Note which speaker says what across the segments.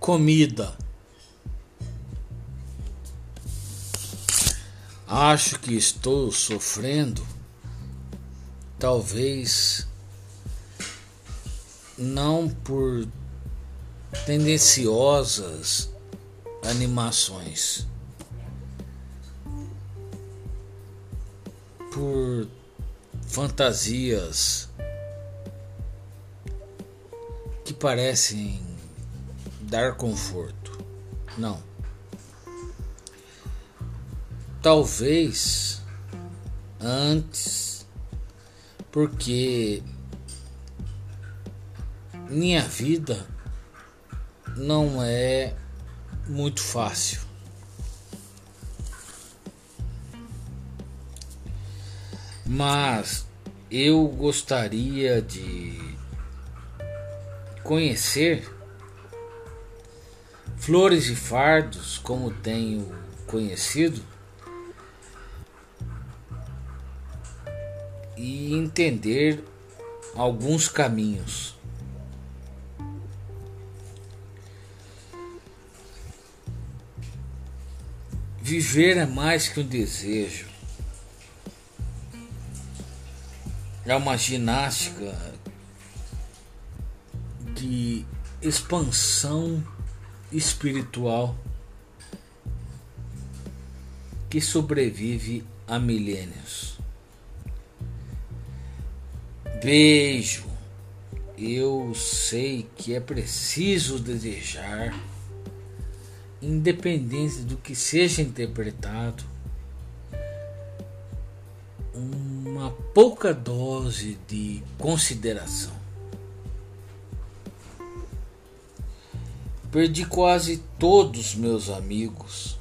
Speaker 1: comida. Acho que estou sofrendo, talvez não por tendenciosas animações, por fantasias que parecem dar conforto. Não. Talvez antes, porque minha vida não é muito fácil. Mas eu gostaria de conhecer flores e fardos como tenho conhecido e entender alguns caminhos. Viver é mais que um desejo. É uma ginástica de expansão espiritual que sobrevive a milênios. Beijo. Eu sei que é preciso desejar, independente do que seja interpretado, uma pouca dose de consideração. Perdi quase todos meus amigos.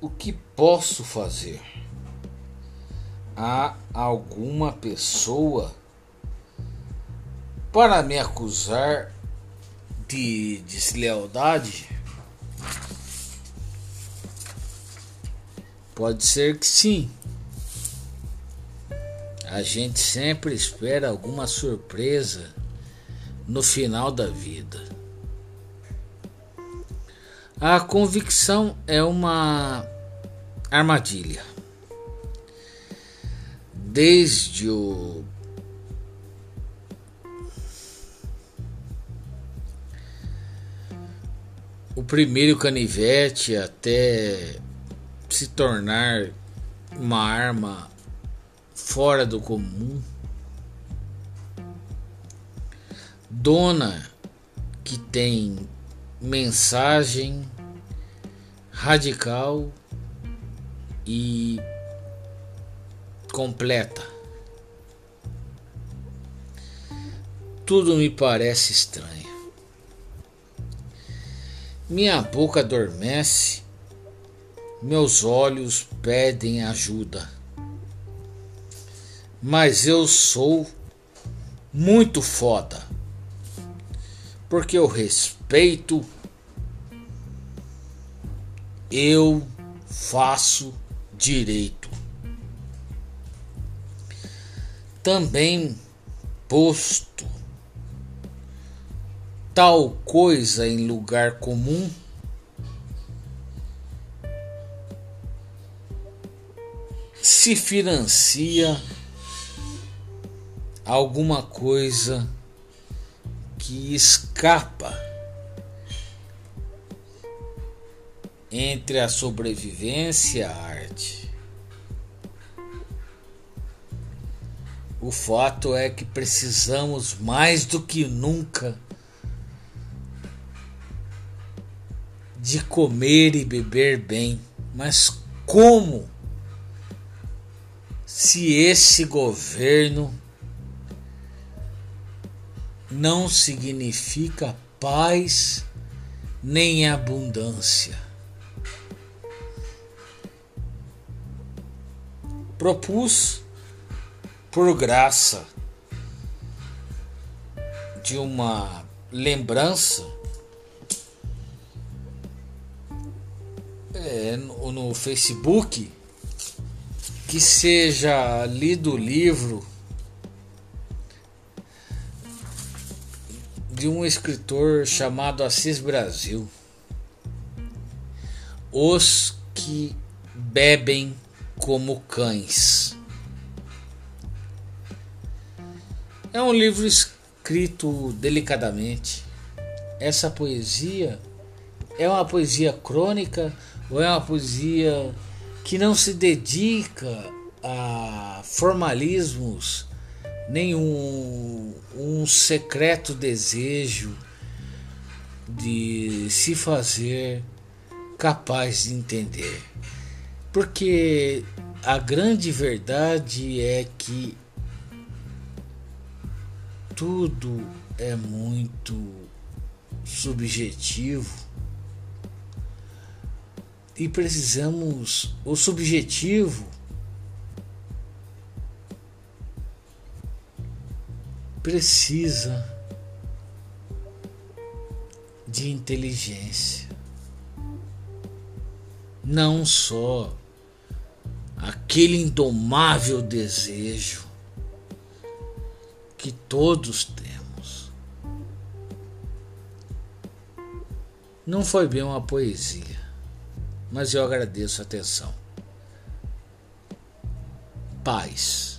Speaker 1: O que posso fazer? Há alguma pessoa para me acusar de deslealdade? Pode ser que sim. A gente sempre espera alguma surpresa no final da vida. A convicção é uma armadilha. Desde o o primeiro canivete até se tornar uma arma fora do comum. Dona que tem mensagem radical e completa. Tudo me parece estranho. Minha boca adormece, meus olhos pedem ajuda. Mas eu sou muito foda porque eu respeito, eu faço direito. Também posto tal coisa em lugar comum. Se financia alguma coisa que escapa entre a sobrevivência e a arte. O fato é que precisamos mais do que nunca de comer e beber bem. Mas como? Se esse governo não significa paz nem abundância. Propus, por graça de uma lembrança, é, no, no Facebook, que seja lido o livro de um escritor chamado Assis Brasil. Os que bebem como cães. É um livro escrito delicadamente. Essa poesia é uma poesia crônica ou é uma poesia que não se dedica a formalismos, nenhum um secreto desejo de se fazer capaz de entender. Porque a grande verdade é que tudo é muito subjetivo e precisamos o subjetivo precisa de inteligência não só aquele indomável desejo que todos temos. Não foi bem uma poesia, mas eu agradeço a atenção. Paz.